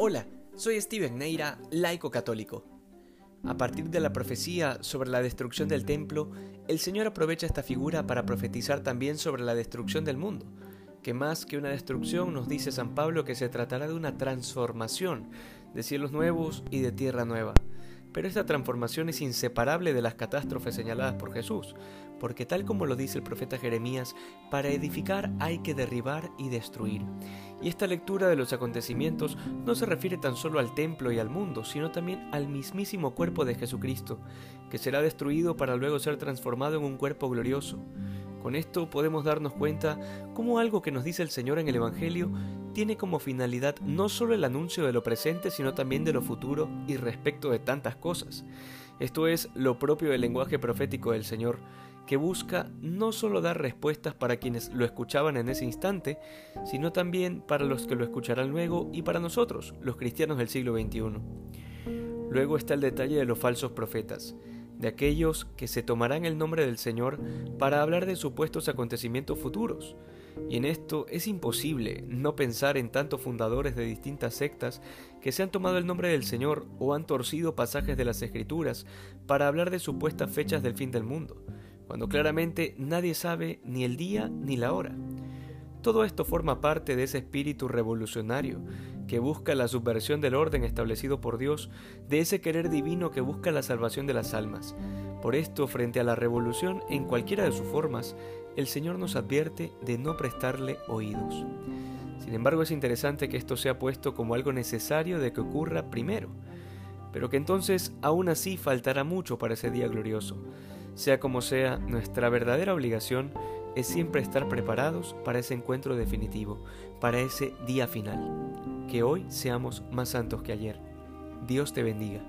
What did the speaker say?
Hola, soy Steven Neira, laico católico. A partir de la profecía sobre la destrucción del templo, el Señor aprovecha esta figura para profetizar también sobre la destrucción del mundo, que más que una destrucción nos dice San Pablo que se tratará de una transformación de cielos nuevos y de tierra nueva. Pero esta transformación es inseparable de las catástrofes señaladas por Jesús, porque tal como lo dice el profeta Jeremías, para edificar hay que derribar y destruir. Y esta lectura de los acontecimientos no se refiere tan solo al templo y al mundo, sino también al mismísimo cuerpo de Jesucristo, que será destruido para luego ser transformado en un cuerpo glorioso. Con esto podemos darnos cuenta cómo algo que nos dice el Señor en el Evangelio tiene como finalidad no solo el anuncio de lo presente, sino también de lo futuro y respecto de tantas cosas. Esto es lo propio del lenguaje profético del Señor, que busca no solo dar respuestas para quienes lo escuchaban en ese instante, sino también para los que lo escucharán luego y para nosotros, los cristianos del siglo XXI. Luego está el detalle de los falsos profetas, de aquellos que se tomarán el nombre del Señor para hablar de supuestos acontecimientos futuros. Y en esto es imposible no pensar en tantos fundadores de distintas sectas que se han tomado el nombre del Señor o han torcido pasajes de las Escrituras para hablar de supuestas fechas del fin del mundo cuando claramente nadie sabe ni el día ni la hora. Todo esto forma parte de ese espíritu revolucionario que busca la subversión del orden establecido por Dios, de ese querer divino que busca la salvación de las almas. Por esto, frente a la revolución en cualquiera de sus formas, el Señor nos advierte de no prestarle oídos. Sin embargo, es interesante que esto sea puesto como algo necesario de que ocurra primero, pero que entonces aún así faltará mucho para ese día glorioso. Sea como sea, nuestra verdadera obligación es siempre estar preparados para ese encuentro definitivo, para ese día final. Que hoy seamos más santos que ayer. Dios te bendiga.